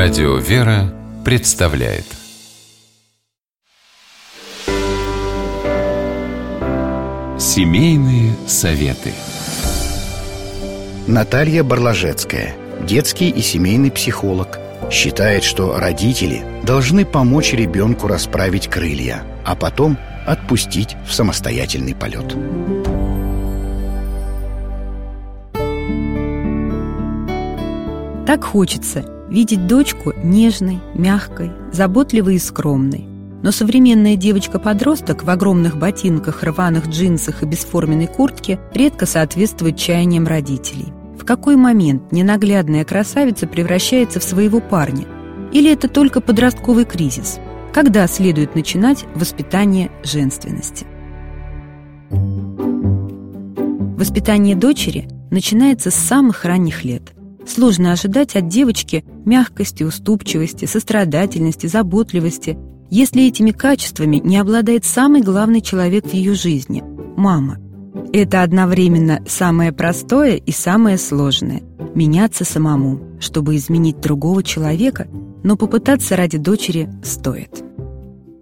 Радио «Вера» представляет. Семейные советы. Наталья Барлажецкая, детский и семейный психолог, считает, что родители должны помочь ребенку расправить крылья, а потом отпустить в самостоятельный полет. Так хочется видеть дочку нежной, мягкой, заботливой и скромной. Но современная девочка-подросток в огромных ботинках, рваных джинсах и бесформенной куртке редко соответствует чаяниям родителей. В какой момент ненаглядная красавица превращается в своего парня? Или это только подростковый кризис? Когда следует начинать воспитание женственности? Воспитание дочери начинается с самых ранних лет – Сложно ожидать от девочки мягкости, уступчивости, сострадательности, заботливости, если этими качествами не обладает самый главный человек в ее жизни – мама. Это одновременно самое простое и самое сложное – меняться самому, чтобы изменить другого человека, но попытаться ради дочери стоит.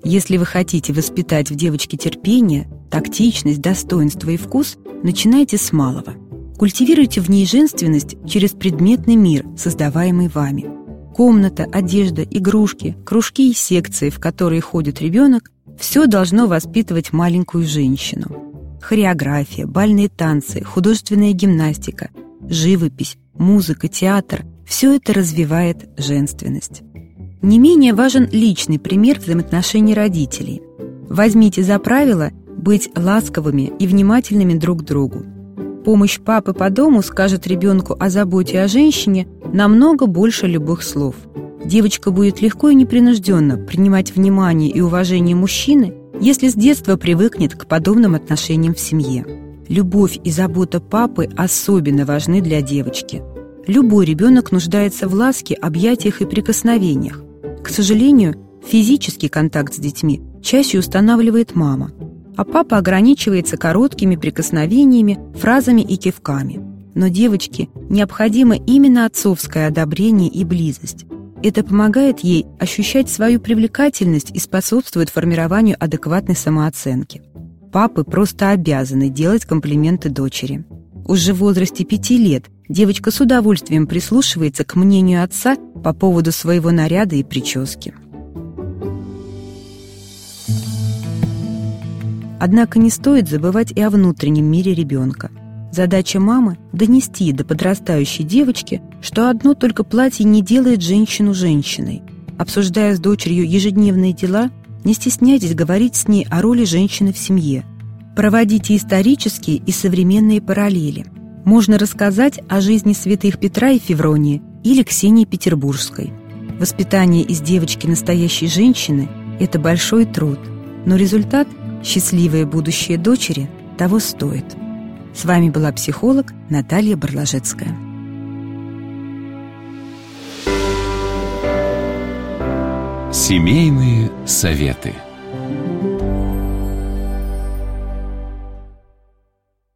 Если вы хотите воспитать в девочке терпение, тактичность, достоинство и вкус, начинайте с малого – Культивируйте в ней женственность через предметный мир, создаваемый вами. Комната, одежда, игрушки, кружки и секции, в которые ходит ребенок, все должно воспитывать маленькую женщину. Хореография, бальные танцы, художественная гимнастика, живопись, музыка, театр – все это развивает женственность. Не менее важен личный пример взаимоотношений родителей. Возьмите за правило быть ласковыми и внимательными друг к другу – Помощь папы по дому скажет ребенку о заботе о женщине намного больше любых слов. Девочка будет легко и непринужденно принимать внимание и уважение мужчины, если с детства привыкнет к подобным отношениям в семье. Любовь и забота папы особенно важны для девочки. Любой ребенок нуждается в ласке, объятиях и прикосновениях. К сожалению, физический контакт с детьми чаще устанавливает мама – а папа ограничивается короткими прикосновениями, фразами и кивками. Но девочке необходимо именно отцовское одобрение и близость. Это помогает ей ощущать свою привлекательность и способствует формированию адекватной самооценки. Папы просто обязаны делать комплименты дочери. Уже в возрасте пяти лет девочка с удовольствием прислушивается к мнению отца по поводу своего наряда и прически. Однако не стоит забывать и о внутреннем мире ребенка. Задача мамы – донести до подрастающей девочки, что одно только платье не делает женщину женщиной. Обсуждая с дочерью ежедневные дела, не стесняйтесь говорить с ней о роли женщины в семье. Проводите исторические и современные параллели. Можно рассказать о жизни святых Петра и Февронии или Ксении Петербургской. Воспитание из девочки настоящей женщины – это большой труд, но результат – Счастливое будущее дочери того стоит. С вами была психолог Наталья Барлажецкая. Семейные советы.